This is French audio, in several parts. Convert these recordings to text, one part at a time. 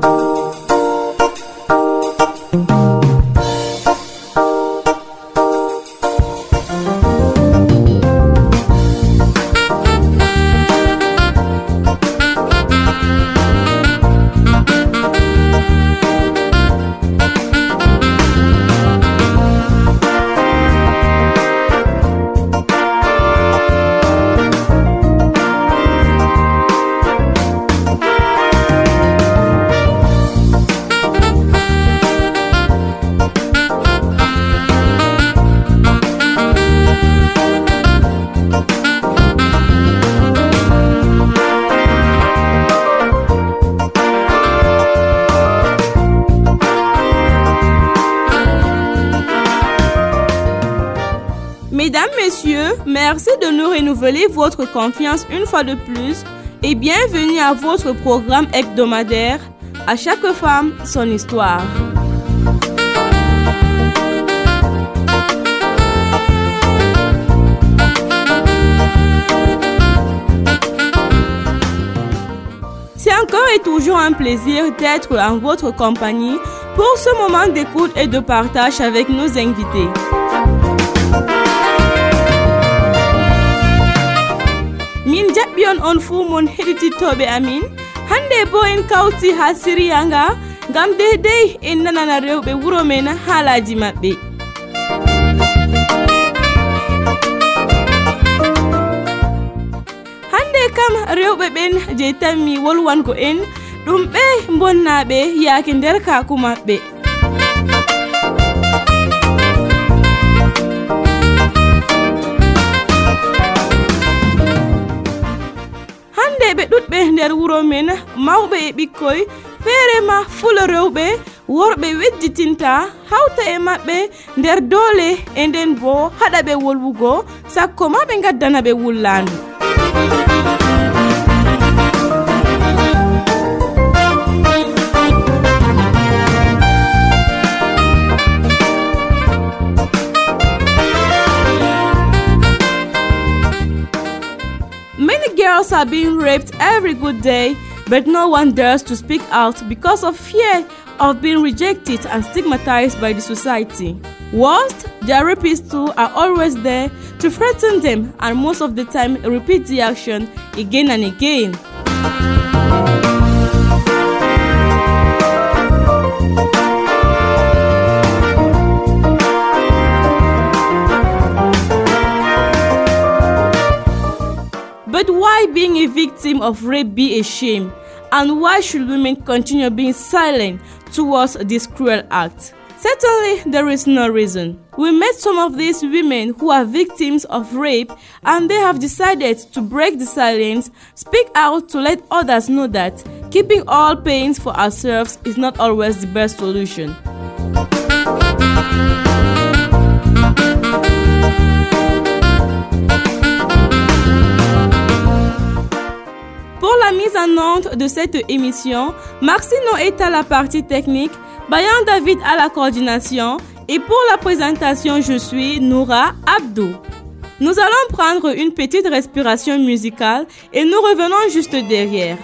Merci votre confiance une fois de plus et bienvenue à votre programme hebdomadaire À chaque femme, son histoire. C'est encore et toujours un plaisir d'être en votre compagnie pour ce moment d'écoute et de partage avec nos invités. on fuu mon heɗitittoɓe amin. Hande bo en kawti ha siriya nga gam deydey en nanana rewɓe wuro men haalaji maɓɓe. Hande kam rewɓe ɓen je tanmi wolwango en ɗum ɓe bonnaɓe yaake nder kaku maɓɓe. nder wuro men mawɓe e ɓikkoy feere ma fula rewɓe worɓe wejjitinta hawta e maɓɓe nder doole e nden bo haɗa ɓe wolwugo sakko ma ɓe gaddana ɓe wullandu. Girls are being raped every good day, but no one dares to speak out because of fear of being rejected and stigmatized by the society. Worst, their rapists too are always there to threaten them and most of the time repeat the action again and again. But why being a victim of rape be a shame? And why should women continue being silent towards this cruel act? Certainly, there is no reason. We met some of these women who are victims of rape and they have decided to break the silence, speak out to let others know that keeping all pains for ourselves is not always the best solution. Mise en de cette émission, Marcino est à la partie technique, Bayan David à la coordination et pour la présentation, je suis Noura Abdou. Nous allons prendre une petite respiration musicale et nous revenons juste derrière.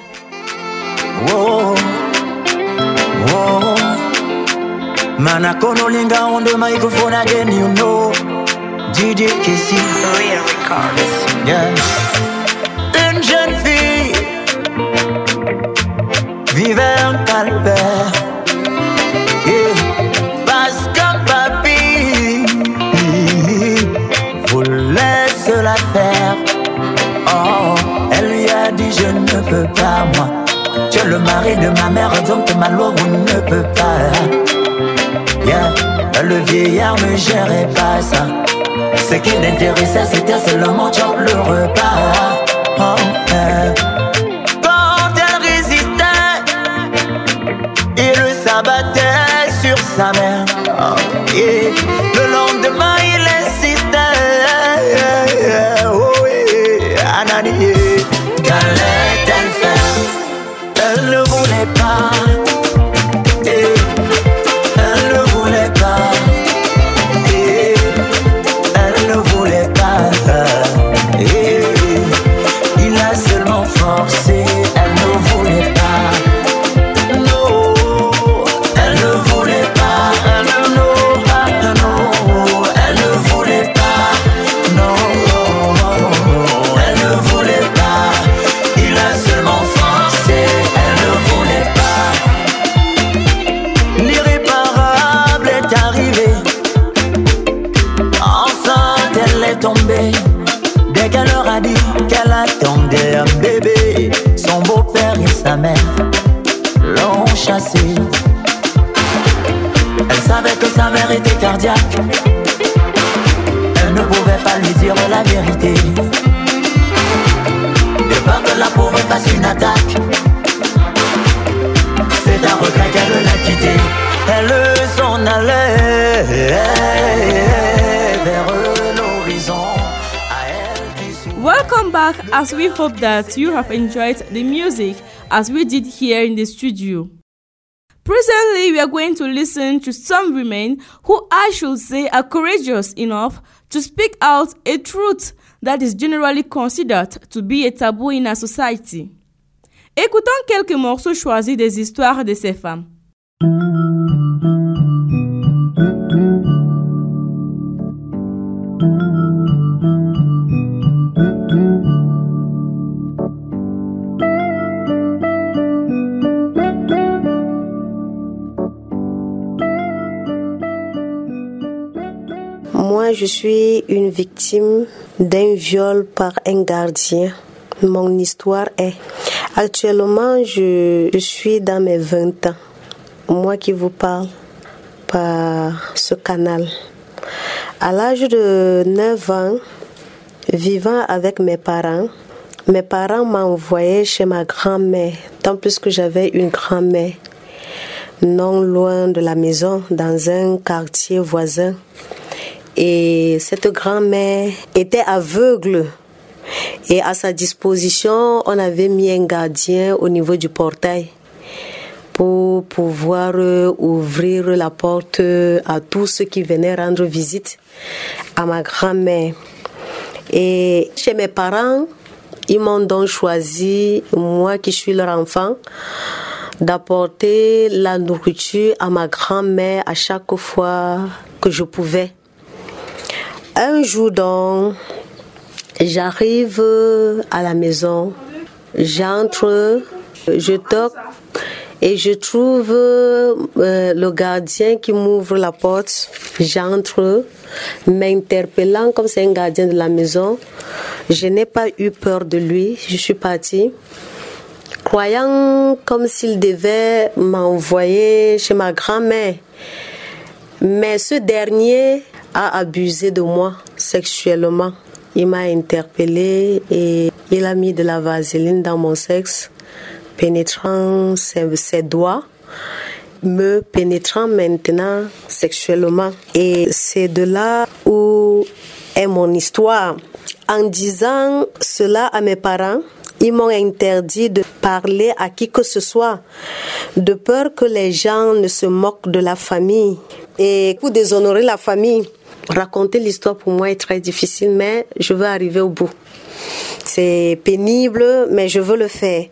On the microphone again, you know. DJ. Real Records. Jeune vivait un calvaire. Parce qu'un papy voulait se la faire. Oh, elle lui a dit je ne peux pas moi. Tu es le mari de ma mère, donc ma loi ne peut pas. Yeah. Le vieillard ne gérait pas ça. Ce qui l'intéressait, c'était seulement job le repas. Oh. Il le s'abattait sur sa mère. Oh, yeah. Le lendemain, sa mère était cardiaque. Elle ne pouvait pas lui dire la vérité. De peur que la pauvre fasse une attaque. C'est un regret qu'elle l'a quitté. Elle s'en allait vers l'horizon. Welcome back as we hope that you have enjoyed the music as we did here in the studio. Presently, we are going to listen to some women who I should say are courageous enough to speak out a truth that is generally considered to be a taboo in our society. Écoutons quelques morceaux choisis des histoires de ces femmes. Je suis une victime d'un viol par un gardien. Mon histoire est, actuellement, je, suis dans mes 20 ans. Moi qui vous parle par ce canal. À l'âge de 9 ans, vivant avec mes parents, mes parents m'envoyaient chez ma grand-mère, tant plus que j'avais une grand-mère non loin de la maison, dans un quartier voisin. Et cette grand-mère était aveugle. Et à sa disposition, on avait mis un gardien au niveau du portail pour pouvoir euh, ouvrir la porte à tous ceux qui venaient rendre visite à ma grand-mère. Et chez mes parents, ils m'ont donc choisi, moi qui suis leur enfant, d'apporter la nourriture à ma grand-mère à chaque fois que je pouvais. Un jour donc, j'arrive à la maison, j'entre, je toque et je trouve euh, le gardien qui m'ouvre la porte. J'entre, m'interpellant comme c'est un gardien de la maison. Je n'ai pas eu peur de lui, je suis partie croyant comme s'il devait m'envoyer chez ma grand-mère. Mais ce dernier a abusé de moi sexuellement. Il m'a interpellé et il a mis de la vaseline dans mon sexe, pénétrant ses, ses doigts, me pénétrant maintenant sexuellement. Et c'est de là où est mon histoire. En disant cela à mes parents, ils m'ont interdit de parler à qui que ce soit, de peur que les gens ne se moquent de la famille. Et pour déshonorer la famille, raconter l'histoire pour moi est très difficile, mais je veux arriver au bout. C'est pénible, mais je veux le faire.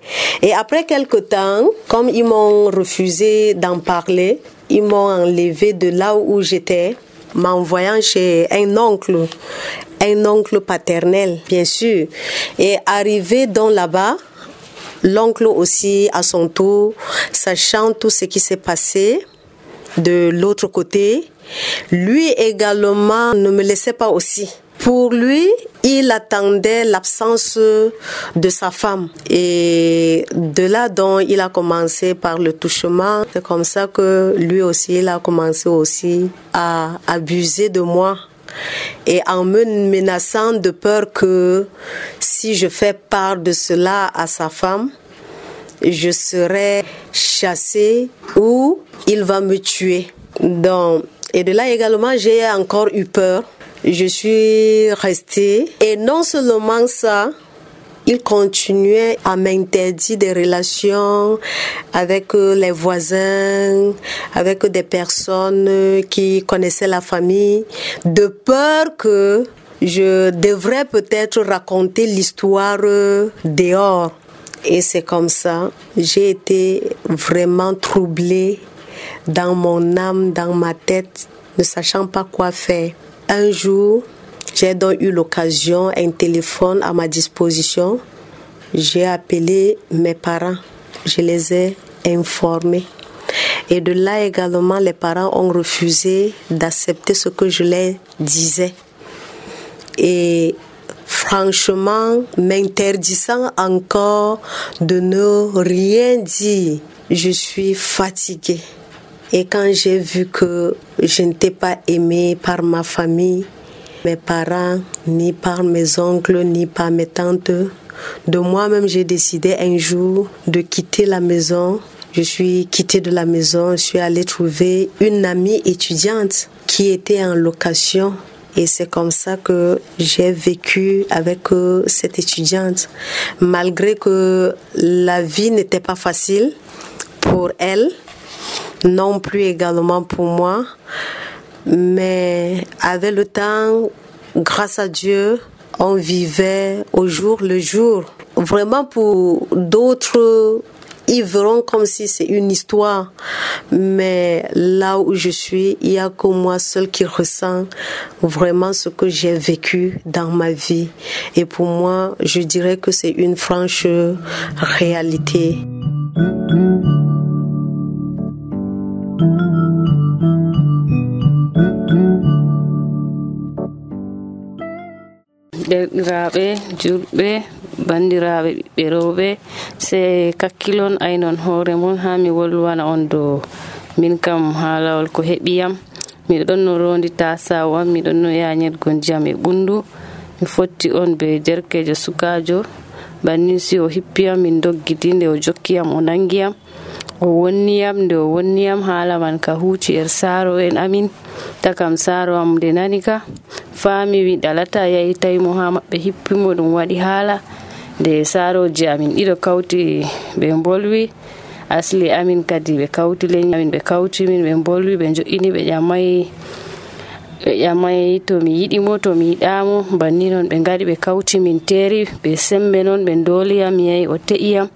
Et après quelque temps, comme ils m'ont refusé d'en parler, ils m'ont enlevé de là où j'étais, m'envoyant chez un oncle, un oncle paternel, bien sûr. Et arrivé dans là-bas, l'oncle aussi, à son tour, sachant tout ce qui s'est passé de l'autre côté, lui également ne me laissait pas aussi. Pour lui, il attendait l'absence de sa femme. Et de là dont il a commencé par le touchement, c'est comme ça que lui aussi, il a commencé aussi à abuser de moi. Et en me menaçant de peur que si je fais part de cela à sa femme, je serai chassée ou il va me tuer. Donc, et de là également, j'ai encore eu peur. Je suis restée. Et non seulement ça, il continuait à m'interdire des relations avec les voisins, avec des personnes qui connaissaient la famille, de peur que je devrais peut-être raconter l'histoire dehors. Et c'est comme ça, j'ai été vraiment troublée dans mon âme, dans ma tête, ne sachant pas quoi faire. Un jour, j'ai donc eu l'occasion, un téléphone à ma disposition. J'ai appelé mes parents. Je les ai informés. Et de là également, les parents ont refusé d'accepter ce que je leur disais. Et franchement m'interdisant encore de ne rien dire. Je suis fatiguée. Et quand j'ai vu que je n'étais pas aimée par ma famille, mes parents, ni par mes oncles, ni par mes tantes, de moi-même, j'ai décidé un jour de quitter la maison. Je suis quittée de la maison, je suis allée trouver une amie étudiante qui était en location et c'est comme ça que j'ai vécu avec euh, cette étudiante. Malgré que la vie n'était pas facile pour elle, non plus également pour moi. Mais avec le temps, grâce à Dieu, on vivait au jour le jour. Vraiment pour d'autres, ils verront comme si c'est une histoire. Mais là où je suis, il n'y a que moi seul qui ressent vraiment ce que j'ai vécu dans ma vie. Et pour moi, je dirais que c'est une franche réalité. derɗiraɓe julɓe bandiraɓe ɓiɓɓe rewɓe se kakkilon aynon hoore mon ha mi wolwana on dow. Min kam haalawol ko heɓiyam. Miɗo ɗon no rondi tasawam miɗon no yañergo ndiyam e ɓundu. Mi fotti on be derkejo sukajo. Bannin si o hippiyam min doggidi nde o jokkiyam o nangiyam. O wonniyam nde o wonniyam haala man ka huuci er saaro en amin. Takam saaro am nde nani ka. faami wi dalata yahi tawi mo ha maɓɓe hippimo ɗum waɗi haala. Nde saroji amin ɗiɗo kawti ɓe bolwi asli amin kadi ɓe kawti leñi amin ɓe kawti min ɓe bolwi ɓe jo'ini ɓe ƴamayi ɓe ƴamayi tomi yiɗimo tomi yiɗamo banni noon ɓe gaɗi ɓe kawti min teeri ɓe sembe noon ɓe doliyam mi yahi o te'iyam.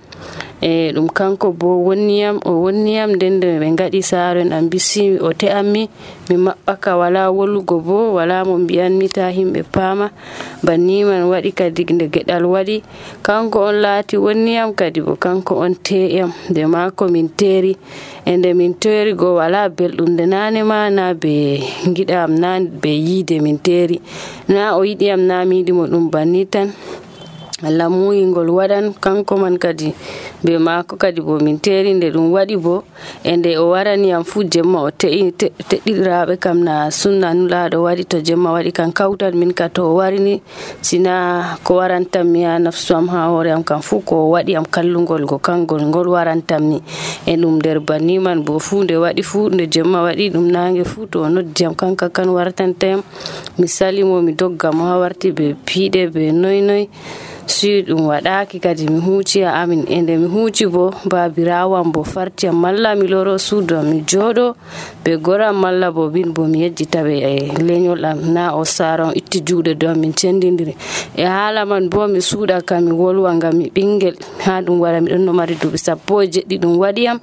e ɗum kanko bo wonniyam o wonniyam nden nde ɓe gaɗi saaro en am bisi o te'anmi mi maɓɓaka wala wolugo bo wala mo mbiyanmi ta himɓe paama. Banniman waɗi kadi nde geɗal waɗi. Kanko on laati wonniyam kadi bo kanko on te'yam nde maako min teeri. E nde min teeri go wala belɗum nde nane ma na be giɗam na be yiide min teeri. Na o yiɗiyam na mi yiɗimo ɗum banni tan. Allah muyingol waɗan kanko man kadi be maako kadi bo min teri nde ɗum waɗi bo e nde o waraniyam fuu jemma o teɗɗiraɓe kam na sunna nulaɗo waɗi to jemma waɗi kam kawtan min ka to o warini sina ko warantam mi ha nafsu am ha hoore am kam fuu ko waɗi kallugol go kangol ngol warantam e ɗum nder banni bo fuu nde waɗi fuu nde jemma waɗi ɗum nange fuu to o kanka kan wartantayam mi salimo mi doggamo ha warti be piiɗe be noy noy si ɗum waɗaki kadi mi huuci a amin. E nde mi huuci bo babirawan bo farti am malla mi loro suudu am mi jooɗo. Ɓe goram malla bo min bo mi yejjitaɓe e leñol am. Na o sara on itti juuɗe do min cendidiri e haala man bo mi suuɗa kam mi wolwa ngam mi ɓingel ha ɗum wara miɗon no mari duuɓi sappo e jeɗɗi ɗum waɗi am.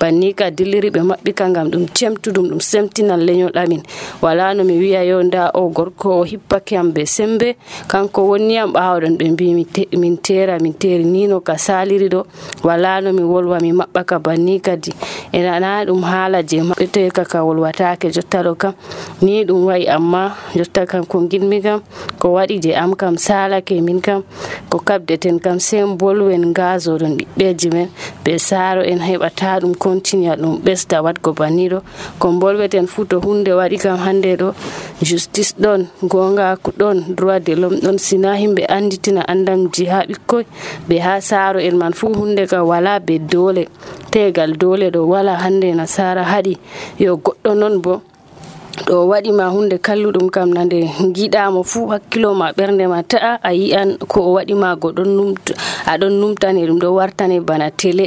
Banni ka dilliri ɓe maɓɓi ka ngam ɗum cemtuɗum ɗum semtinan leñol amin. Wala no mi wiya yo nda o gorko o hippake am be sembe. Kanko wonniyam ɓawaɗon ɓe mbimi. Min tera min teri nino ka saliri ɗo wala no mi wolwa mi maɓɓa ka banni kadi enana ɗum haala je maɓɓete ka wolwatake jotta ɗo kam ni ɗum wayi amma jotta kam ko gilmi kam ko waɗi je am kam salake min kam. Ko kabdeten kam sen bolwen gazoɗon ɓiɓɓeji men ɓe saaro en heɓata ɗum continua ɗum ɓesda waɗgo banni ɗo ko bolweten fuu to hunde waɗi kam hande ɗo justice ɗon gongaku ɗon droit de l'homme ɗon sina himɓe anditina andam ndamji ha ɓikkoy ɓe ha saaro en man fuu hunde ka wala be doole. Tegal doole ɗo wala hande nasara haɗi. Yo goɗɗo noon bo ɗo waɗima hunde kalluɗum kam na nde giɗamo fuu hakkilo ma ɓernde ma ta'a a yi'an ko o waɗima go aɗon numtane ɗum ɗo wartane bana télé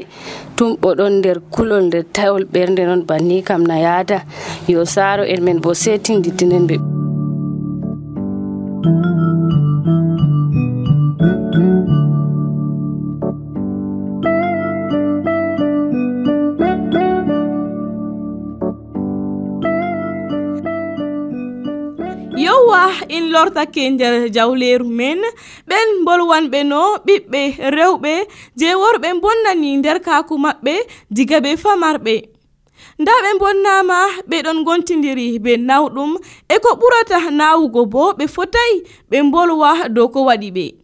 tum ɗon nder kulol nder tawol ɓernde noon banni kam na yaada. Yo saaro en men bo setinditinen ɓe yowa in lortake nder jawleru men. Ɓen bolwanɓe no ɓiɓɓe rewɓe je worɓe bonnani nder kaku maɓɓe diga ɓe famarɓe. Nda ɓe bonnama ɓeɗon gontidiri be nawɗum. E ko ɓurata nawugo bo ɓe fotayi ɓe bolwa dow ko waɗi ɓe.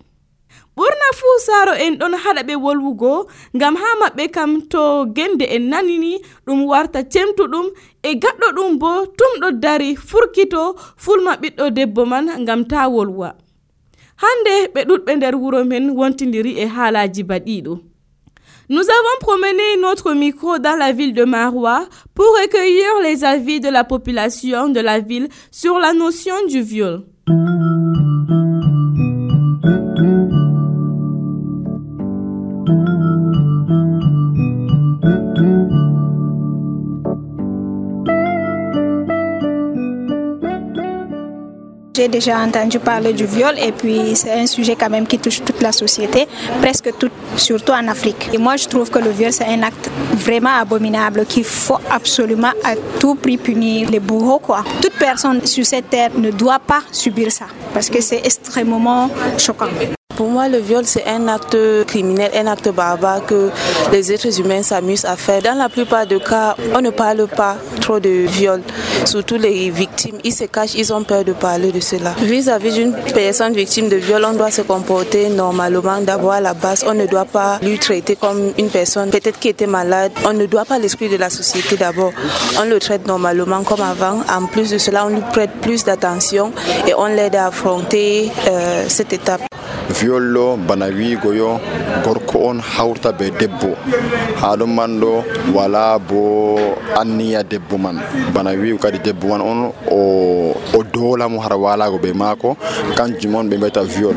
Ɓurna fuu saaro en ɗon haɗa ɓe wolwugo ngam ha maɓɓe kam to gemde en nanini ɗum warta cemtuɗum e gaɗɗo ɗum bo tumɗo dari furkito fulma ɓiɗɗo debbo man ngam ta wolwa hande ɓe ɗuɗɓe nder wuro men wontidiri e haalaji baɗiɗo Nous avons promené notre micro dans la ville de Marois pour recueillir les avis de la population de la ville sur la notion du viol. J'ai déjà entendu parler du viol et puis c'est un sujet quand même qui touche toute la société, presque toute, surtout en Afrique. Et moi je trouve que le viol c'est un acte vraiment abominable qu'il faut absolument à tout prix punir les bourreaux quoi. Toute personne sur cette terre ne doit pas subir ça parce que c'est extrêmement choquant. Pour moi, le viol, c'est un acte criminel, un acte barbare que les êtres humains s'amusent à faire. Dans la plupart des cas, on ne parle pas trop de viol. Surtout les victimes, ils se cachent, ils ont peur de parler de cela. Vis-à-vis d'une personne victime de viol, on doit se comporter normalement. D'abord, à la base, on ne doit pas lui traiter comme une personne peut-être qui était malade. On ne doit pas l'esprit de la société d'abord. On le traite normalement comme avant. En plus de cela, on lui prête plus d'attention et on l'aide à affronter euh, cette étape. viollo bana wiigo yo gorko on hawrta be debbo. Ha ɗum man ɗo wala bo anniya debbo man. Bana wiigo kadi debbo man on o o dolamo hara walago be maako. Kanjum on ɓe mbiyata viol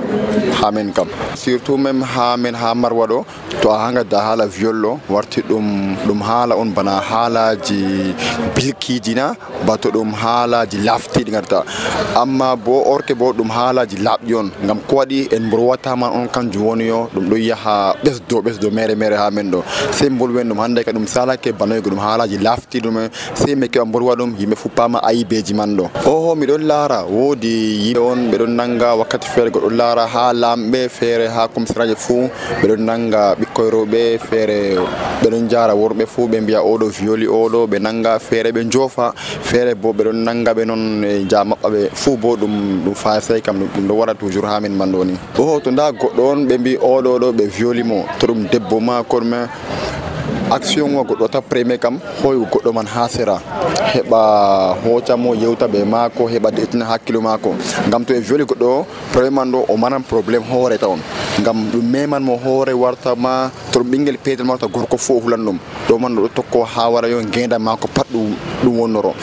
ha men kam. Surtout même ha men ha marwa ɗo to a ha gadda haala viollo warti ɗum ɗum haala on bana haalaji bilkiji na bato ɗum haalaji laftiɗi garta amma bo orke bo ɗum haalaji laaɓɗi on gam ko waɗi en mbro mborwatama on kanjum woni yo ɗum ɗo yaha ɓesdo ɓesdo mere mere ha men ɗo sey bolwen ɗum hande ka ɗum salake banoygo ɗum haalaji lafti ɗum sey mi keɓa bolwa ɗum yimɓe fuppama ayibeji man ɗo oho miɗon laara woodi yimɓe on ɓeɗon nanga wakkati feere goɗɗon laara ha lamɓe feere ha commissaraji fuu ɓeɗon nanga ɓikkoy rewɓe feere ɓeɗon jara worɓe fuu ɓe mbiya oɗo violi oɗo ɓe nanga feere ɓe joofa feere bo ɓeɗon nanga ɓe noon e ja maɓɓa ɓe fuu bo ɗum ɗum fasay kam ɗum ɗo waɗa toujours ha min man ɗo ni. Oho to nda goɗɗo on ɓe mbi oɗo ɗo ɓe violi mo. To ɗum debbo ma koɗume action o goɗɗo ta premier kam hoy goɗɗo man ha sera. Heɓa hocamo yewta ɓe maako heɓa detina hakkilo maako. Gam to e violi goɗɗo o premier man ɗo o manan probléme hoore ta on gam ɗum memanmo hoore warta ma ɗum ɓinguel peetel ma gorko fo o hulan ɗum ɗo man ɗo tokko ha wara yo gueda mako pat ɗum wonnoro.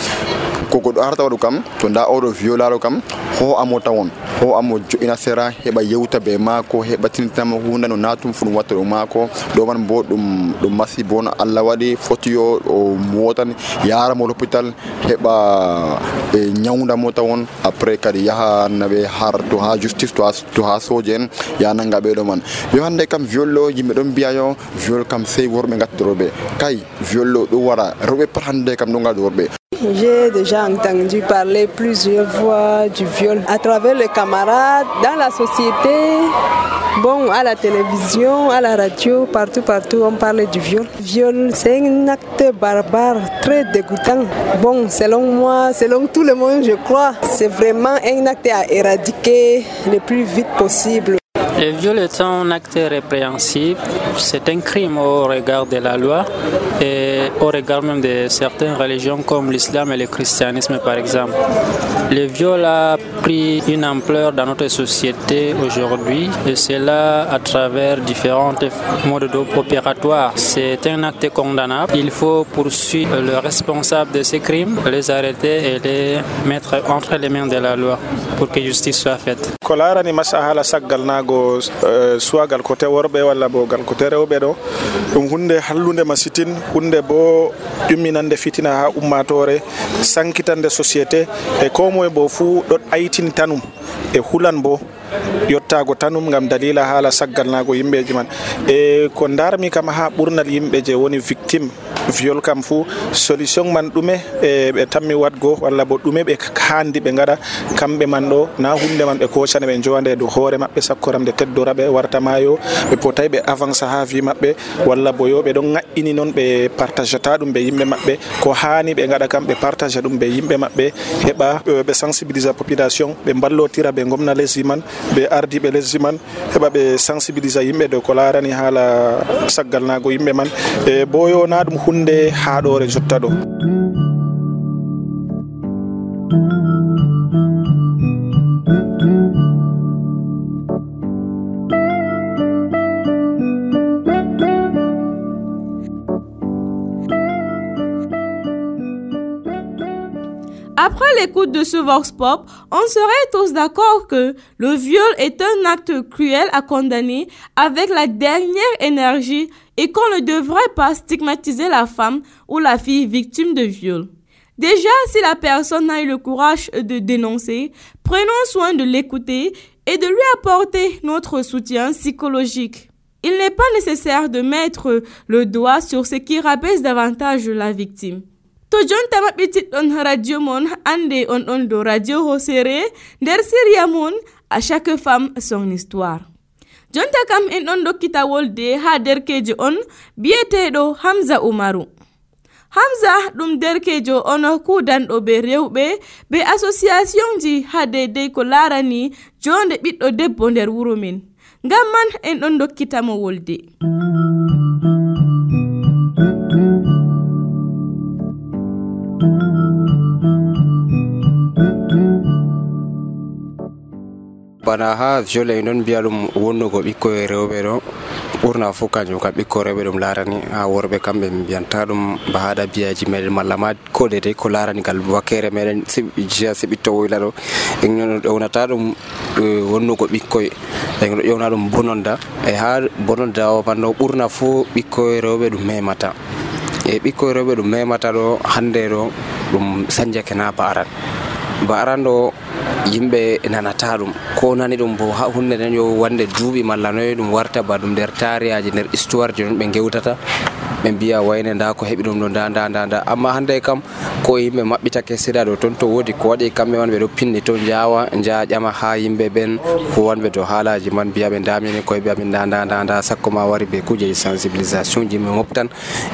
Ko goɗɗo arta waɗu kam to nda oɗo violaro kam ho amo tawon ho amo joƴina sera heɓa yewta be maako heɓa tinitama hunde no natum fu ɗum watta ɗum maako. Ɗo man bo ɗum ɗum masi bon allah waɗi fotiyo o mo yaramo l'hôpital heɓa ɓe ñawdamo tawon. Après kadi yaha naɓe har to ha justice to ha soje en yananga J'ai déjà entendu parler plusieurs fois du viol à travers les camarades, dans la société, bon, à la télévision, à la radio, partout, partout, on parle du viol. Viol, c'est un acte barbare, très dégoûtant. Bon, selon moi, selon tout le monde, je crois, c'est vraiment un acte à éradiquer le plus vite possible. Le viol est un acte répréhensible, c'est un crime au regard de la loi et au regard même de certaines religions comme l'islam et le christianisme par exemple. Le viol a pris une ampleur dans notre société aujourd'hui et cela à travers différents modes opératoires. C'est un acte condamnable. Il faut poursuivre le responsable de ces crimes, les arrêter et les mettre entre les mains de la loi pour que justice soit faite. Eh, ko soit gal côté worɓe walla bo gal côté rewɓe ɗo ɗum hunde hallude masitin hunde bo ƴumminande fitina ha ummatore sankitande société e ko moye bo fuu ɗo aytini tanum e hulan bo yottago tanum gam dalila haala saggalnago yimɓeji man. E ko darmi kam ha ɓurnal yimɓe je woni victime viol kam fou solution man ɗume e ɓe tammi watgo walla bo ɗume ɓe handi ɓe gaɗa kamɓe man ɗo na hunde man ɓe kocana ɓe jowande dow hoore maɓɓe sakkoramde teddoraɓe teddora ɓe warta mayo ɓe potay ɓe avance ha vi maɓɓe walla bo yo ɓe ɗon ŋaƴƴini noon ɓe partageta ɗum ɓe yimɓe maɓɓe ko hani ɓe gaɗa kam ɓe partage ɗum ɓe yimɓe maɓɓe heɓa ɓe sensibilise population ɓe ballotira ɓe gomna lesdi man ɓe ardiɓe lesdi man heɓa ɓe sensibilisa yimɓe dow ko larani haala saggal nago yimɓe man. E boyo na ɗum hunde haɗore jotta ɗo Après l'écoute de ce Vox Pop, on serait tous d'accord que le viol est un acte cruel à condamner avec la dernière énergie et qu'on ne devrait pas stigmatiser la femme ou la fille victime de viol. Déjà, si la personne n'a eu le courage de dénoncer, prenons soin de l'écouter et de lui apporter notre soutien psychologique. Il n'est pas nécessaire de mettre le doigt sur ce qui rabaisse davantage la victime. to jonta maɓɓitiɗɗon radio mon ande on ɗon dow radio hosere nder siriya mon à chaque femme son histoire. Jonta kam en ɗon dokkita wolde ha derkejo on biyeteɗo hamza umaru. Hamza ɗum derkejo on kudanɗo be rewɓe be association ji ha deydey ko larani jonde ɓiɗɗo debbo nder wuro min ngam man en ɗon dokkitamo wolde. mm -hmm. Bana ha viole en ɗon mbiya ɗum wonnugo ɓikkoye rewɓe ɗo ɓurna fo kanjum kam ɓikko rewɓe ɗum larani ha worɓe kamɓe mbiyanta ɗum ba haɗa biyaji meɗen malla ma ko dedei ko larani ngal wakkere meɗen jiya siɓitto woyla ɗo en ƴewnata ɗum wonnugo ɓikkoye en ɗo ƴewna ɗum bononda e ha bononda o banno ɓurna fo ɓikkoye rewɓe ɗum memata. E ɓikkoye rewɓe ɗum memata ɗo hande ɗo ɗum sanjake na ba aran ba arando yimɓe nanata ɗum. Ko nani ɗum bo ha hunde nden yo wande duuɓi malla noyo ɗum warta ba ɗum nder tariyaji nder histoire ji ɗon ɓe gewtata ɓe mbiya wayne nda ko heɓi ɗum ɗo nda nda nda nda. Amma hande kam ko yimɓe maɓɓitake seeɗa ɗo toon to woodi ko waɗi kamɓe man ɓe ɗo pinni to jawa jaa ƴama ha yimɓe ɓen huwanɓe dow haalaji man mbiya ɓe damini koye mbiya min nda nda nda nda. Sakko ma wari be kujeji sensibilisation ji ɓe moftan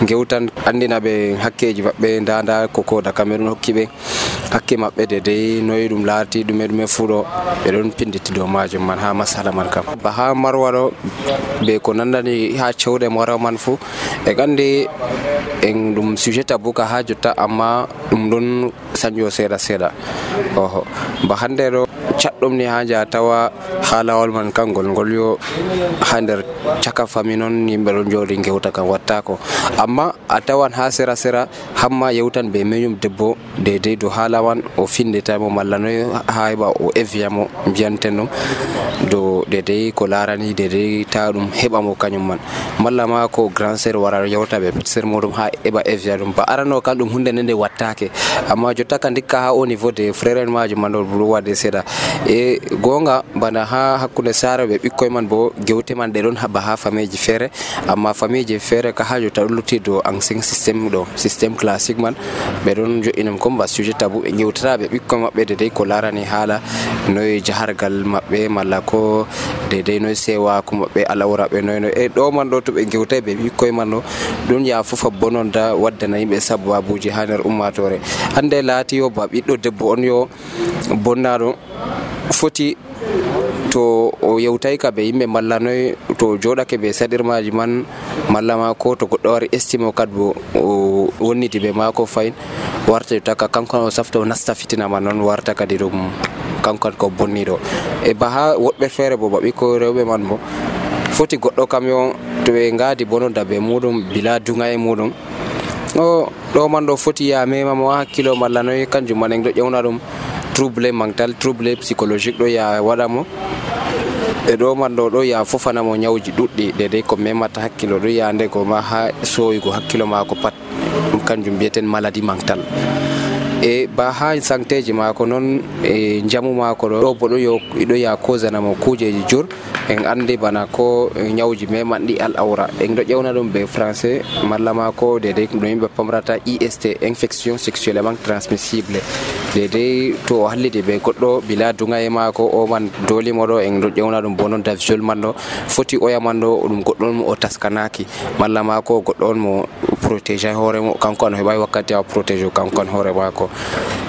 gewtan andina ɓe hakkeji maɓɓe nda nda ko koda kamɓe ɗon hokki ɓe. Hakke maɓɓe dedei noyi ɗum laati ɗume ɗume fuu ɗo ɓeɗon pinditi dow majum man ha masala man kam. Ba ha marwa ɗo ɓe ko nandani ha cewɗe marwa man fuu e gandi di en ɗum sujet tabou ka ha jotta amma ɗum ɗon sañjo seeɗa seeɗa. Oho. Ba hande ɗo catɗum ni ha ja tawa ha lawol man kangol ngol yo ha nder caka fami noon yimɓe ɗon jooɗi gewta kam wattako amma a tawan ha sera sera hamma yewtan be meñum debbo dedei dow haala man o findetamo malla noy ha heɓa o eviyamo mbiyanten ɗum dow dedei ko larani dedei ta ɗum heɓamo kañum man. Malla ma ko grand sére wara yewta ɓe petit sére muɗum ha eɓa evia ɗum. Ba arano kam ɗum hunde nde nde wattake. Amma jotta ka dikka ha au niveau de frére en majo man ɗo waɗe seeɗa. E gonga bana ha hakkude sare ɓe ɓikkoye man bo gewte man ɗe ɗon haɓa ha famille ji feere. Amma famille ji feere ka ha jotta ɗo lutti dow ancien systéme ɗo systéme classique man ɓe ɗon joƴinam comme ba sujet tabou ɓe gewtata ɓe ɓikkoye maɓɓe dedei ko larani haala noye jahargal maɓɓe malla ko dedei noye sewaku maɓɓe alawraɓe noyno e ɗo man ɗo to ɓe gewtai ɓe ɓikkoye man ɗo ɗum yaha fof bon noon da waddana yimɓe sababuji ha nder ummatore. Hande laati yo ba ɓiɗɗo debbo on yo bonnaɗo foti to o yewtay ka ɓe yimɓe malla noy to joɗake ɓe saɗirmaji man malla ma ko to goɗɗo wari estime o kad bo o wonniti ɓe mako fayin warta taka kankon o safta o nasta fitina ma noon warta kadi ɗum kankon ko bonniɗo e ba ha woɗɓe feere bo ba ɓikko rewɓe man bo foti goɗɗo kam yo to ɓe ngadi bononda dabe muɗum bila dunga e muɗum. O ɗo man ɗo foti ya memamo hakkilo malla noy kanjum man en ɗo ƴewna ɗum trouble mental trouble psychologique ɗo ya waɗamo e ɗo man ɗo ɗo ya fofanamo ñawji ɗuɗɗi dedei ko memata hakkilo ɗo ya ndego ma ha soyugo hakkilo mako pat ɗum kanjum mbiyeten maladie mental e ba ha sancteji mako noon e jamu mako ɗo ɗo bo ɗo ɗo ya kosanamo kujeji jur. En andi bana ko ñawji memanɗi al awra en ɗo ƴewna ɗum be français malla ma ko dedei ɗum yimɓe pamrata ist infection sexuellement transmissible. Dedei to o hallidi ɓe goɗɗo bila dugaye mako o man dolimo ɗo en ɗo ƴewna ɗum bo noon davijol man ɗo. Foti oya man ɗo ɗum goɗɗo on mo o taskanaki. Malla ma ko goɗɗo on mo protégé hooremo kanko an heɓawi wakkati a protégé kanko an hoore maako.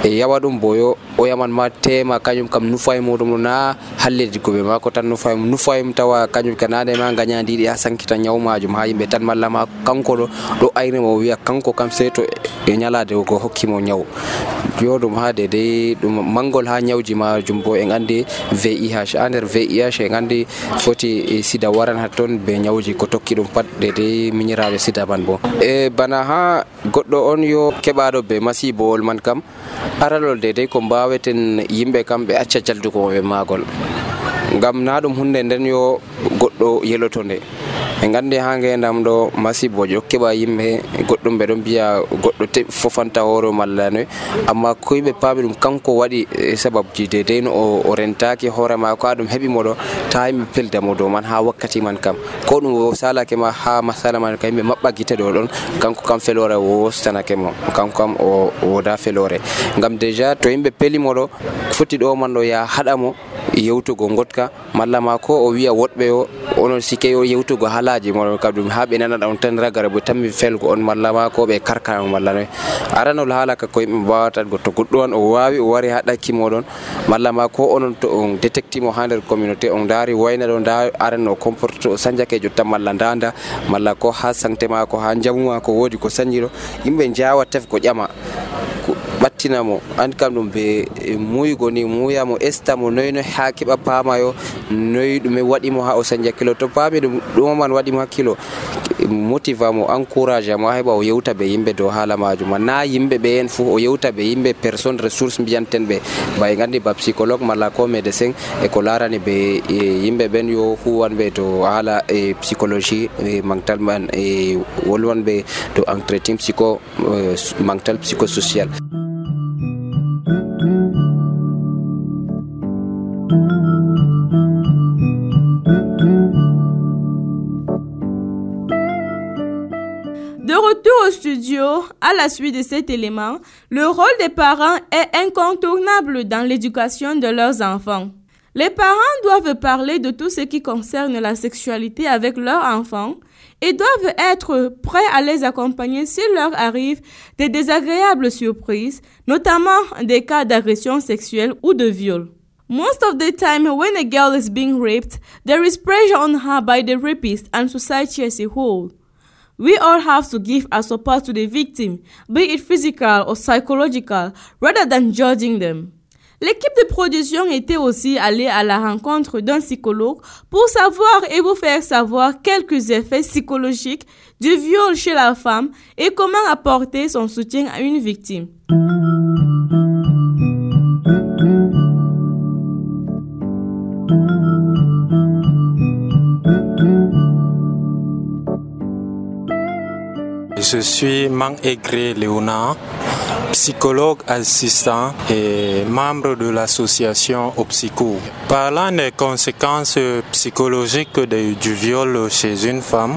Yawa ɗum boyo o yaman ma tema kañum kam nufa ɗum na hallidi ma mako tan nufa e nufa e tawa kañum kanade ma gañadiɗi ha sankita ñawmajum ha yimɓe tan malla ma kanko ɗo ɗo aynimo o wiya kanko kam sey to e ñalade ko hokkimo ñaw yo ɗum ha dedei ɗum mangol ha ñawji majum bo en andi vih ha nder vih en andi foti sida waran ha toon be ñawji ko tokki ɗum pat de dedei miñiraɓe sida man bo. E bana ha goɗɗo on yo keɓaɗo be masibowol man kam aralol dedei ko mbaweten yimɓe kam ɓe acca jaldugoɓe magol ngam na ɗum hunde nden yo goɗɗo yeloto nde. en gandi ha ngendam ɗo masiboji ɗo keɓa yimɓe. Goɗɗum ɓe ɗon mbiya goɗɗo fofanta hoore malla noy. Amma koye ɓe paami ɗum kanko waɗi e sababji dedei no o rentaki hoore mako ha ɗum heɓi moɗo ta yimɓe peldamo dow man ha wakkati man kam. Ko ɗum o salake ma ha masala man ka yimɓe maɓɓa guite ɗo ɗon kanko kam felore o wostanake mo. Kanko kam o woda felore gam déjà to yimɓe pelimoɗo foti ɗo man ɗo ya haɗamo yewtugo gotka malla ma ko o wiya woɗɓe o onon sikke yo yewtugo haalaji moɗon kam ɗum ha ɓe nanana on tan ragara bo tanmi felgo on. Malla ma ko ɓe karkama malla noy aranol haala ka ko yimɓe mbawataggo to goɗɗo on o wawi o wari ha ɗakki moɗon malla ma ko onon to on détectimo ha nder communauté on daari wayna ɗo nda aran o comporte o sañjake jotta malla ndanda malla ko ha sancté ma ko ha jamu ma ko wodi ko sañjiɗo yimɓe jawa tef ko ƴama. Ɓattinamo an kam ɗum be muygo ni muyamo estamo noyno ha keɓa paamayo noyi ɗume waɗimo ha o sañdia kilo to paami ɗum ɗumaman waɗimo hakkilo motiva mo encourage mo heɓa o yewta be yimɓe dow haala majum ma na yimɓe ɓe en fo o yewta be yimɓe personne ressource mbiyanten ɓe. Bay gandi andi ba psychologue malla ko médecin e ko larani be yimɓe ɓen yo huwanɓe to haala e psychologie mantal man e wolwanɓe to entretien psycho mental psychosocial à la suite de cet élément, le rôle des parents est incontournable dans l'éducation de leurs enfants. Les parents doivent parler de tout ce qui concerne la sexualité avec leurs enfants et doivent être prêts à les accompagner s'il leur arrive des désagréables surprises, notamment des cas d'agression sexuelle ou de viol. Most of the time, when a girl is being raped, there is pressure on her by the rapist and society as a whole. We all have to give our support to the victim, be it physical or psychological, rather than judging them. L'équipe de production était aussi allée à la rencontre d'un psychologue pour savoir et vous faire savoir quelques effets psychologiques du viol chez la femme et comment apporter son soutien à une victime. Je suis Mang Egré Léonard, psychologue assistant et membre de l'association Opsico. Parlant des conséquences psychologiques du viol chez une femme,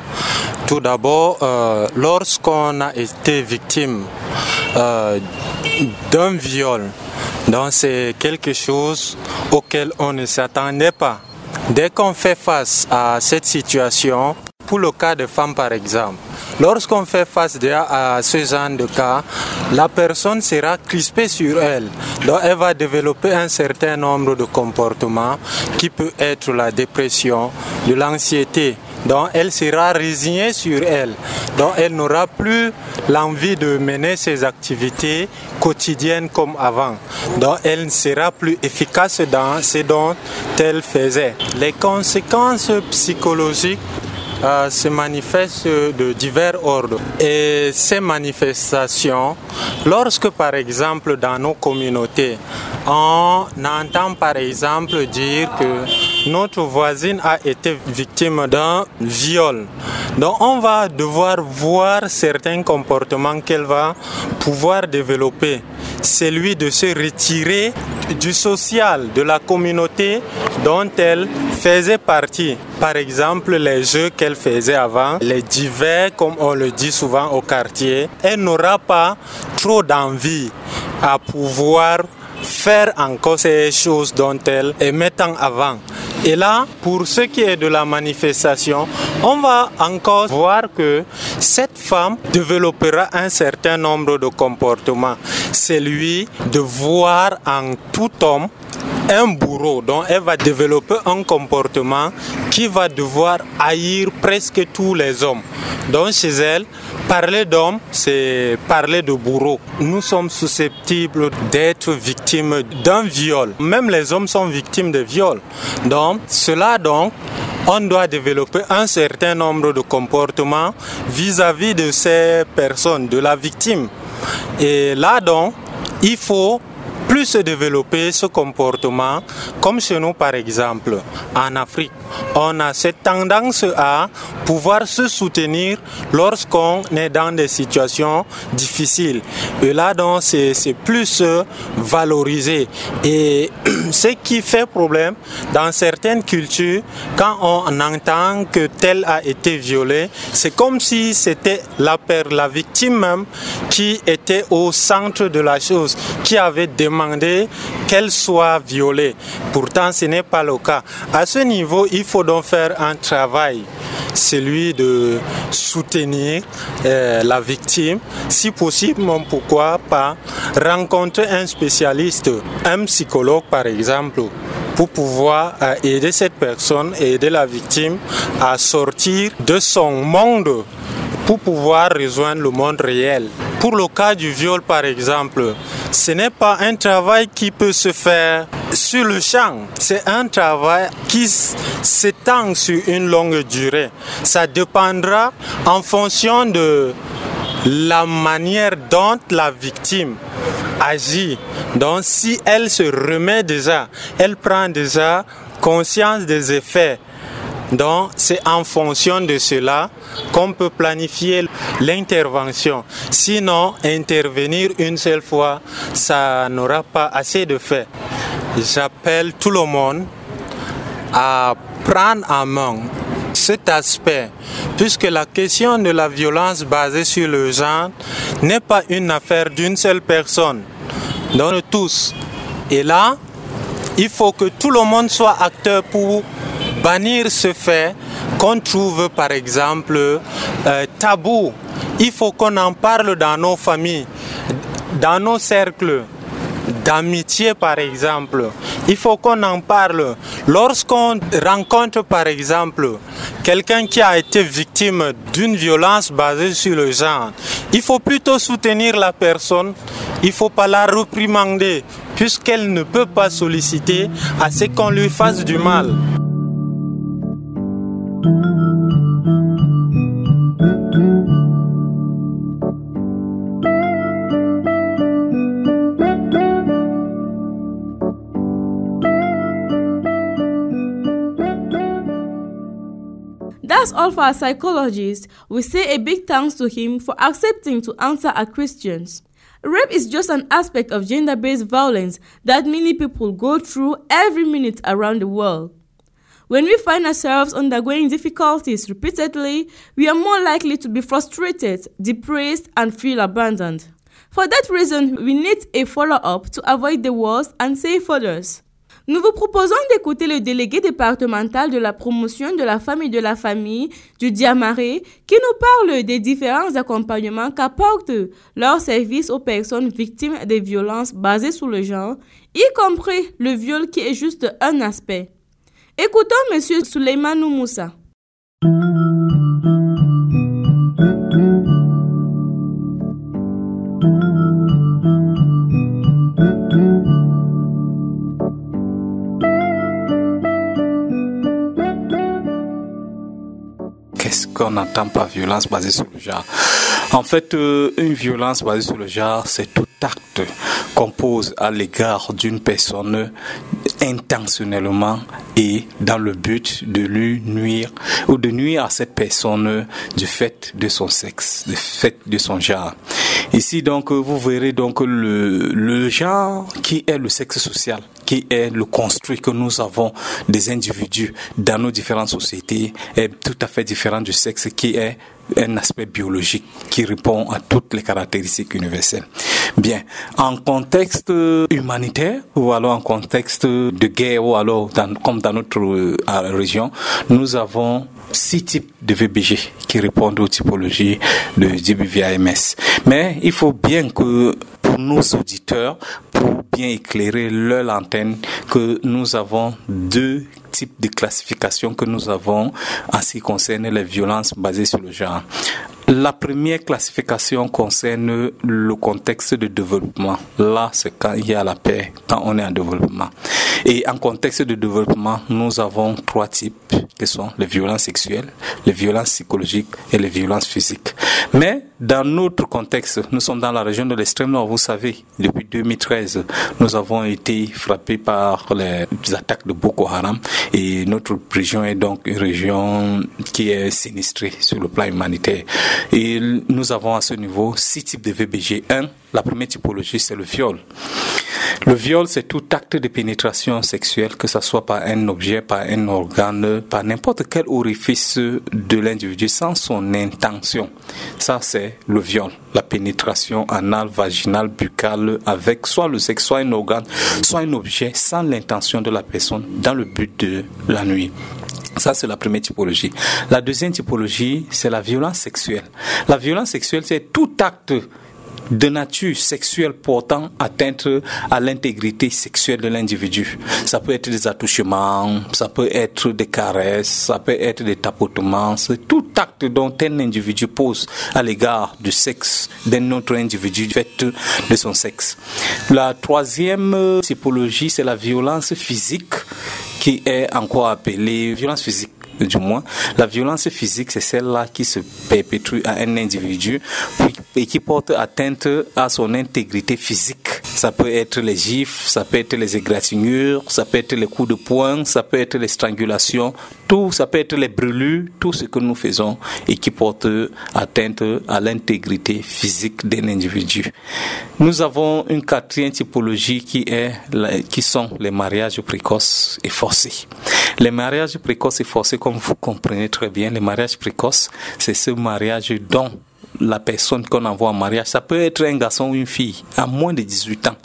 tout d'abord, euh, lorsqu'on a été victime euh, d'un viol, c'est quelque chose auquel on ne s'attendait pas. Dès qu'on fait face à cette situation, pour le cas de femmes par exemple, lorsqu'on fait face à ce genre de cas, la personne sera crispée sur elle. Donc elle va développer un certain nombre de comportements qui peut être la dépression, de l'anxiété. Donc elle sera résignée sur elle. Donc elle n'aura plus l'envie de mener ses activités quotidiennes comme avant. Donc elle ne sera plus efficace dans ce dont elle faisait. Les conséquences psychologiques euh, se manifestent de divers ordres. Et ces manifestations, lorsque par exemple dans nos communautés, on entend par exemple dire que notre voisine a été victime d'un viol. Donc on va devoir voir certains comportements qu'elle va pouvoir développer. C'est lui de se retirer du social, de la communauté dont elle faisait partie. Par exemple, les jeux qu'elle faisait avant, les divers, comme on le dit souvent au quartier, elle n'aura pas trop d'envie à pouvoir faire encore ces choses dont elle est mettant avant. Et là, pour ce qui est de la manifestation, on va encore voir que cette femme développera un certain nombre de comportements. C'est lui de voir en tout homme un bourreau, donc elle va développer un comportement qui va devoir haïr presque tous les hommes. Donc chez elle, parler d'homme, c'est parler de bourreau. Nous sommes susceptibles d'être victimes d'un viol. Même les hommes sont victimes de viol. Donc cela donc on doit développer un certain nombre de comportements vis-à-vis -vis de ces personnes, de la victime. Et là donc, il faut plus se développer ce comportement, comme chez nous par exemple, en Afrique, on a cette tendance à pouvoir se soutenir lorsqu'on est dans des situations difficiles. Et là, donc, c'est plus valorisé. Et ce qui fait problème dans certaines cultures, quand on entend que tel a été violé, c'est comme si c'était la, la victime même qui était au centre de la chose, qui avait demandé qu'elle soit violée. Pourtant, ce n'est pas le cas. À ce niveau, il faut donc faire un travail, celui de soutenir euh, la victime. Si possible, pourquoi pas rencontrer un spécialiste, un psychologue par exemple, pour pouvoir euh, aider cette personne, aider la victime à sortir de son monde pour pouvoir rejoindre le monde réel. Pour le cas du viol, par exemple, ce n'est pas un travail qui peut se faire sur le champ. C'est un travail qui s'étend sur une longue durée. Ça dépendra en fonction de la manière dont la victime agit. Donc si elle se remet déjà, elle prend déjà conscience des effets donc c'est en fonction de cela qu'on peut planifier l'intervention. Sinon, intervenir une seule fois, ça n'aura pas assez de fait. J'appelle tout le monde à prendre en main cet aspect, puisque la question de la violence basée sur le genre n'est pas une affaire d'une seule personne, donc tous. Et là, il faut que tout le monde soit acteur pour bannir ce fait qu'on trouve par exemple euh, tabou. Il faut qu'on en parle dans nos familles, dans nos cercles d'amitié par exemple. Il faut qu'on en parle. Lorsqu'on rencontre par exemple quelqu'un qui a été victime d'une violence basée sur le genre, il faut plutôt soutenir la personne, il ne faut pas la réprimander puisqu'elle ne peut pas solliciter à ce qu'on lui fasse du mal. That's all for our psychologist. We say a big thanks to him for accepting to answer our questions. Rape is just an aspect of gender based violence that many people go through every minute around the world. When we find ourselves undergoing difficulties repeatedly, we are more likely to be frustrated, depressed, and feel abandoned. For that reason, we need a follow up to avoid the worst and save others. Nous vous proposons d'écouter le délégué départemental de la promotion de la femme et de la famille du Diamaré qui nous parle des différents accompagnements qu'apportent leurs services aux personnes victimes des violences basées sur le genre, y compris le viol qui est juste un aspect. Écoutons M. Suleimanou Moussa. qu'on entend par violence basée sur le genre? En fait, euh, une violence basée sur le genre, c'est tout acte qu'on pose à l'égard d'une personne intentionnellement et dans le but de lui nuire ou de nuire à cette personne du fait de son sexe, du fait de son genre. Ici donc vous verrez donc le, le genre qui est le sexe social, qui est le construit que nous avons des individus dans nos différentes sociétés est tout à fait différent du sexe qui est un aspect biologique qui répond à toutes les caractéristiques universelles. Bien, en contexte humanitaire ou alors en contexte de guerre ou alors comme dans notre euh, région, nous avons six types de VBG qui répondent aux typologies de DBVAMS. Mais il faut bien que pour nos auditeurs, pour bien éclairer leur antenne, que nous avons deux types de classification que nous avons en ce qui concerne les violences basées sur le genre. La première classification concerne le contexte de développement. Là, c'est quand il y a la paix, quand on est en développement. Et en contexte de développement, nous avons trois types qui sont les violences sexuelles, les violences psychologiques et les violences physiques. Mais dans notre contexte, nous sommes dans la région de l'extrême nord, vous savez, depuis 2013, nous avons été frappés par les attaques de Boko Haram et notre région est donc une région qui est sinistrée sur le plan humanitaire. Et nous avons à ce niveau six types de VBG. 1, la première typologie, c'est le viol. Le viol, c'est tout acte de pénétration sexuelle, que ce soit par un objet, par un organe, par n'importe quel orifice de l'individu sans son intention. Ça, c'est le viol. La pénétration anale, vaginale, buccale, avec soit le sexe, soit un organe, soit un objet, sans l'intention de la personne, dans le but de la nuit. Ça, c'est la première typologie. La deuxième typologie, c'est la violence sexuelle. La violence sexuelle, c'est tout acte de nature sexuelle portant atteinte à l'intégrité sexuelle de l'individu. Ça peut être des attouchements, ça peut être des caresses, ça peut être des tapotements, c'est tout acte dont un individu pose à l'égard du sexe d'un autre individu fait de son sexe. La troisième typologie, c'est la violence physique qui est encore appelée violence physique du moins. La violence physique, c'est celle-là qui se perpétue à un individu et qui porte atteinte à son intégrité physique. Ça peut être les gifles, ça peut être les égratignures, ça peut être les coups de poing, ça peut être les strangulations, tout, ça peut être les brûlures, tout ce que nous faisons et qui porte atteinte à l'intégrité physique d'un individu. Nous avons une quatrième typologie qui est, qui sont les mariages précoces et forcés. Les mariages précoces et forcés, comme vous comprenez très bien, les mariages précoces, c'est ce mariage dont la personne qu'on envoie en mariage, ça peut être un garçon ou une fille à moins de 18 ans.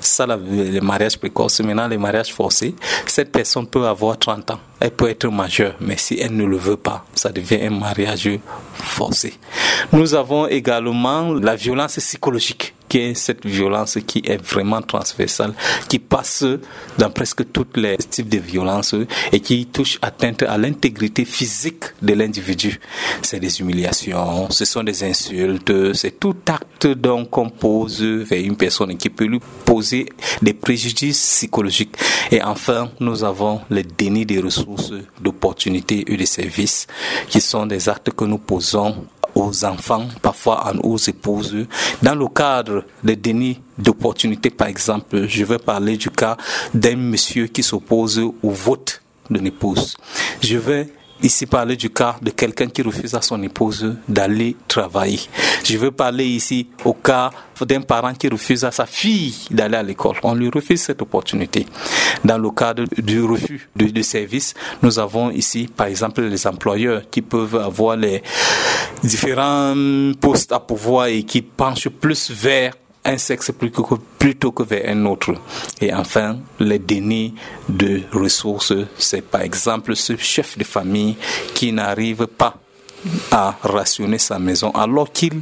Ça, le mariage précoce. Maintenant, les mariages forcés, cette personne peut avoir 30 ans. Elle peut être majeure, mais si elle ne le veut pas, ça devient un mariage forcé. Nous avons également la violence psychologique est cette violence qui est vraiment transversale, qui passe dans presque tous les types de violences et qui touche atteinte à l'intégrité physique de l'individu. C'est des humiliations, ce sont des insultes, c'est tout acte donc qu'on pose vers une personne qui peut lui poser des préjudices psychologiques. Et enfin, nous avons le déni des ressources, d'opportunités et de services qui sont des actes que nous posons aux enfants, parfois aux épouses. Dans le cadre des dénis d'opportunité, par exemple, je vais parler du cas d'un monsieur qui s'oppose au vote d'une épouse. Je vais ici parler du cas de quelqu'un qui refuse à son épouse d'aller travailler. Je veux parler ici au cas d'un parent qui refuse à sa fille d'aller à l'école. On lui refuse cette opportunité. Dans le cadre du refus de, de service, nous avons ici, par exemple, les employeurs qui peuvent avoir les différents postes à pouvoir et qui penchent plus vers un sexe plutôt que vers un autre. Et enfin, le déni de ressources, c'est par exemple ce chef de famille qui n'arrive pas à rationner sa maison alors qu'il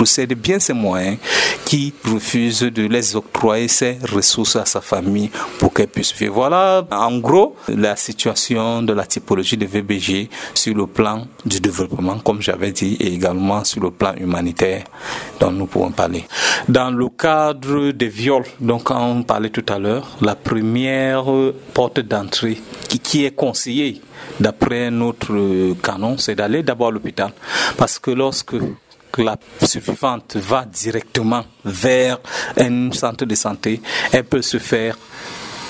possède bien ses moyens, qui refuse de les octroyer ses ressources à sa famille pour qu'elle puisse vivre. Voilà en gros la situation de la typologie de VBG sur le plan du développement, comme j'avais dit, et également sur le plan humanitaire dont nous pouvons parler. Dans le cadre des viols, donc on parlait tout à l'heure, la première porte d'entrée qui est conseillé d'après notre canon, c'est d'aller d'abord à l'hôpital. Parce que lorsque la survivante va directement vers un centre de santé, elle peut se faire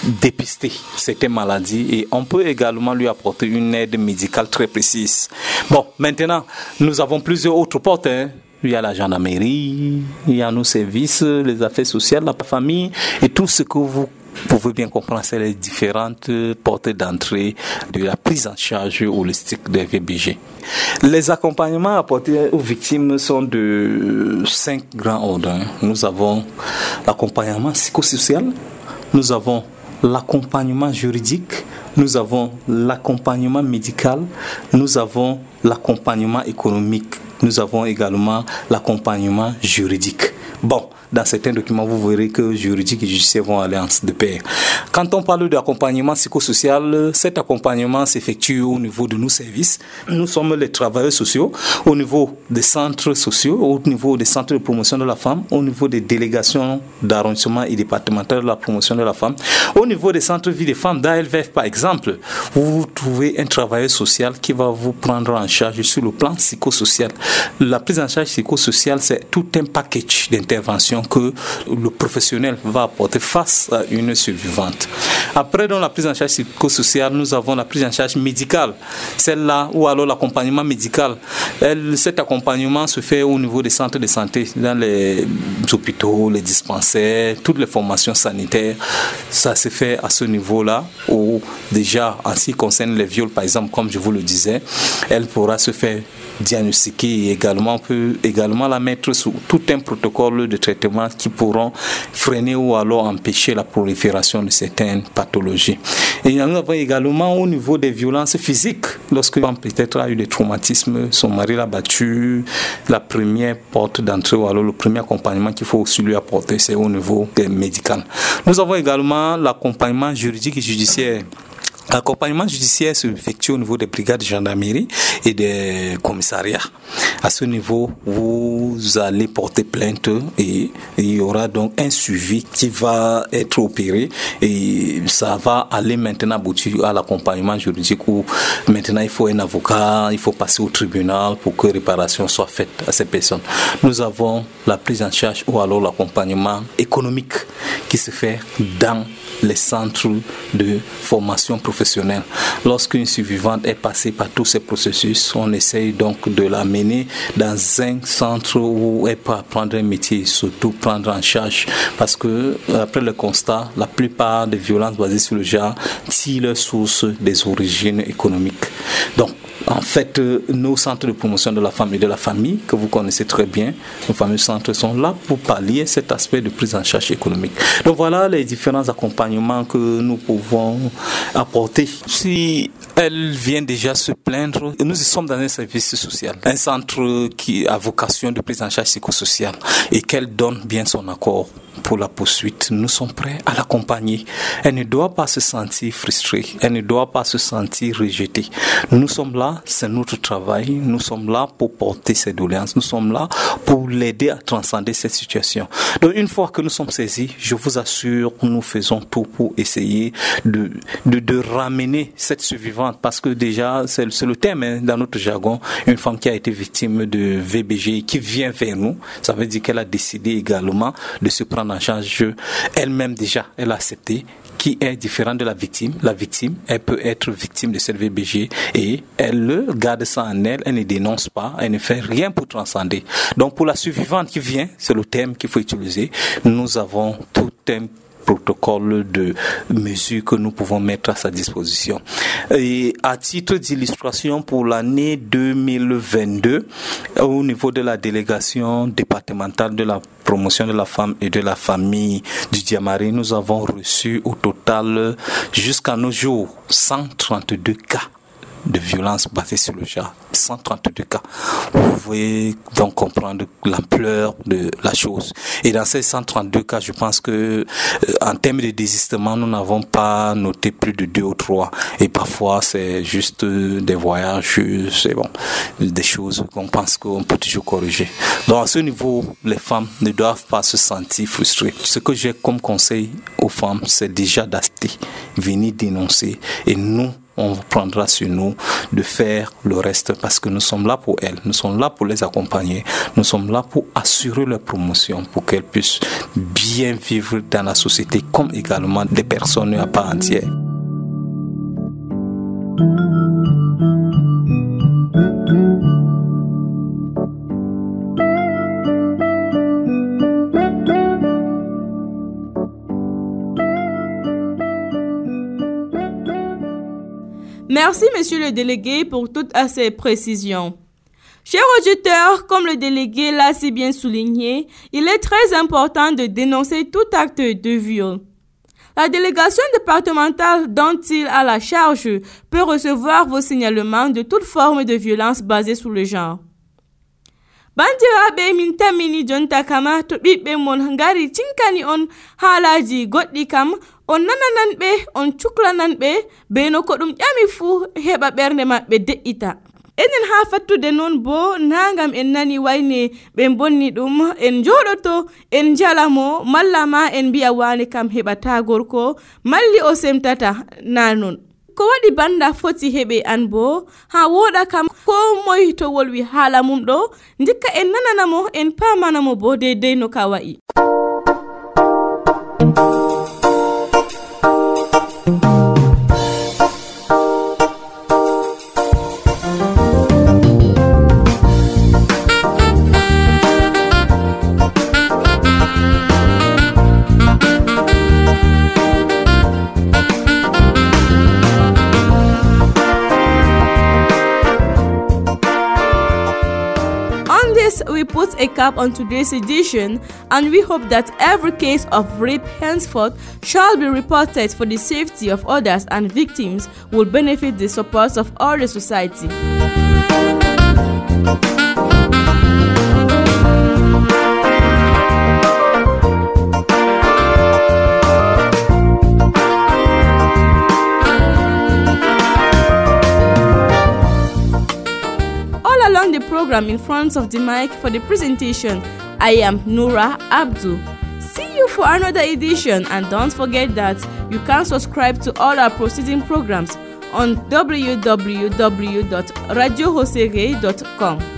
dépister certaines maladies et on peut également lui apporter une aide médicale très précise. Bon, maintenant, nous avons plusieurs autres portes. Hein. Il y a la gendarmerie, il y a nos services, les affaires sociales, la famille et tout ce que vous pouvez bien comprendre, c'est les différentes portes d'entrée de la prise en charge holistique des VBG. Les accompagnements apportés aux victimes sont de cinq grands ordres. Nous avons l'accompagnement psychosocial, nous avons l'accompagnement juridique, nous avons l'accompagnement médical, nous avons l'accompagnement économique, nous avons également l'accompagnement juridique. Bon, dans certains documents, vous verrez que juridique et judiciaire vont aller de pair. Quand on parle d'accompagnement psychosocial, cet accompagnement s'effectue au niveau de nos services. Nous sommes les travailleurs sociaux au niveau des centres sociaux, au niveau des centres de promotion de la femme, au niveau des délégations d'arrondissement et départemental de la promotion de la femme, au niveau des centres vie des femmes d'ALVF par exemple. Vous trouvez un travailleur social qui va vous prendre en charge sur le plan psychosocial. La prise en charge psychosociale, c'est tout un package d'intervention que le professionnel va apporter face à une survivante. Après, dans la prise en charge psychosociale, nous avons la prise en charge médicale, celle-là, ou alors l'accompagnement médical. Elle, cet accompagnement se fait au niveau des centres de santé, dans les hôpitaux, les dispensaires, toutes les formations sanitaires. Ça se fait à ce niveau-là, où déjà, en ce qui concerne les viols, par exemple, comme je vous le disais, elle pourra se faire diagnostiquer également peut également la mettre sous tout un protocole de traitement qui pourront freiner ou alors empêcher la prolifération de certaines pathologies. Et nous avons également au niveau des violences physiques, lorsque peut-être a eu des traumatismes, son mari l'a battu, la première porte d'entrée ou alors le premier accompagnement qu'il faut aussi lui apporter, c'est au niveau médical. Nous avons également l'accompagnement juridique et judiciaire. L'accompagnement judiciaire se effectue au niveau des brigades de gendarmerie et des commissariats. À ce niveau, vous allez porter plainte et il y aura donc un suivi qui va être opéré et ça va aller maintenant aboutir à l'accompagnement juridique où maintenant il faut un avocat, il faut passer au tribunal pour que réparation soit faite à ces personnes. Nous avons la prise en charge ou alors l'accompagnement économique qui se fait dans les centres de formation professionnelle. Lorsqu'une survivante est passée par tous ces processus, on essaye donc de la mener dans un centre où elle peut apprendre un métier, surtout prendre en charge. Parce que, après le constat, la plupart des violences basées sur le genre tirent leur source des origines économiques. Donc, en fait, euh, nos centres de promotion de la femme et de la famille, que vous connaissez très bien, nos fameux centres sont là pour pallier cet aspect de prise en charge économique. Donc voilà les différents accompagnements que nous pouvons apporter. Si elle vient déjà se plaindre, nous sommes dans un service social, un centre qui a vocation de prise en charge psychosociale et qu'elle donne bien son accord pour la poursuite, nous sommes prêts à l'accompagner. Elle ne doit pas se sentir frustrée, elle ne doit pas se sentir rejetée. Nous sommes là, c'est notre travail, nous sommes là pour porter ses doléances, nous sommes là pour l'aider à transcender cette situation. Donc une fois que nous sommes saisis, je vous assure, nous faisons tout pour essayer de, de, de ramener cette survivante parce que déjà, c'est le thème hein, dans notre jargon, une femme qui a été victime de VBG qui vient vers nous, ça veut dire qu'elle a décidé également de se prendre en elle-même déjà, elle a accepté qui est différent de la victime. La victime, elle peut être victime de cette VBG et elle garde ça en elle, elle ne dénonce pas, elle ne fait rien pour transcender. Donc pour la survivante qui vient, c'est le thème qu'il faut utiliser, nous avons tout un protocole de mesures que nous pouvons mettre à sa disposition. Et à titre d'illustration pour l'année 2022, au niveau de la délégation départementale de la promotion de la femme et de la famille du Diamari, nous avons reçu au total jusqu'à nos jours 132 cas de violence basée sur le genre. 132 cas. Vous pouvez donc comprendre l'ampleur de la chose. Et dans ces 132 cas, je pense que euh, en termes de désistement, nous n'avons pas noté plus de deux ou trois. Et parfois, c'est juste des voyages, c'est bon, des choses qu'on pense qu'on peut toujours corriger. Donc à ce niveau, les femmes ne doivent pas se sentir frustrées. Ce que j'ai comme conseil aux femmes, c'est déjà d'acheter, venir dénoncer. Et nous, on prendra sur nous de faire le reste parce que nous sommes là pour elles, nous sommes là pour les accompagner, nous sommes là pour assurer leur promotion, pour qu'elles puissent bien vivre dans la société comme également des personnes à part entière. Merci, monsieur le délégué, pour toutes ces précisions. Chers auditeurs, comme le délégué l'a si bien souligné, il est très important de dénoncer tout acte de viol. La délégation départementale dont il a la charge peut recevoir vos signalements de toute forme de violence basée sur le genre. min mon on on nananan ɓe on cuklanan ɓe be no ko ɗum ƴami fuu heɓa ɓernde maɓɓe de'ita. Enen ha fattude noon bo nagam en nani wayne ɓe bonni ɗum en joɗoto en jalamo malla ma en mbiya wane kam heɓata gorko malli o semtata na non. Ko waɗi banda foti heɓe an bo ha woɗa kam ko moy to wolwi haala mum ɗo dikka en nananamo en pamanamo bo deidei no ka wa'i. Put a cap on today's edition and we hope that every case of rape henceforth shall be reported for the safety of others and victims will benefit the support of all the society. Program in front of the mic for the presentation. I am Nura Abdul. See you for another edition and don't forget that you can subscribe to all our proceeding programs on www.radiohosere.com.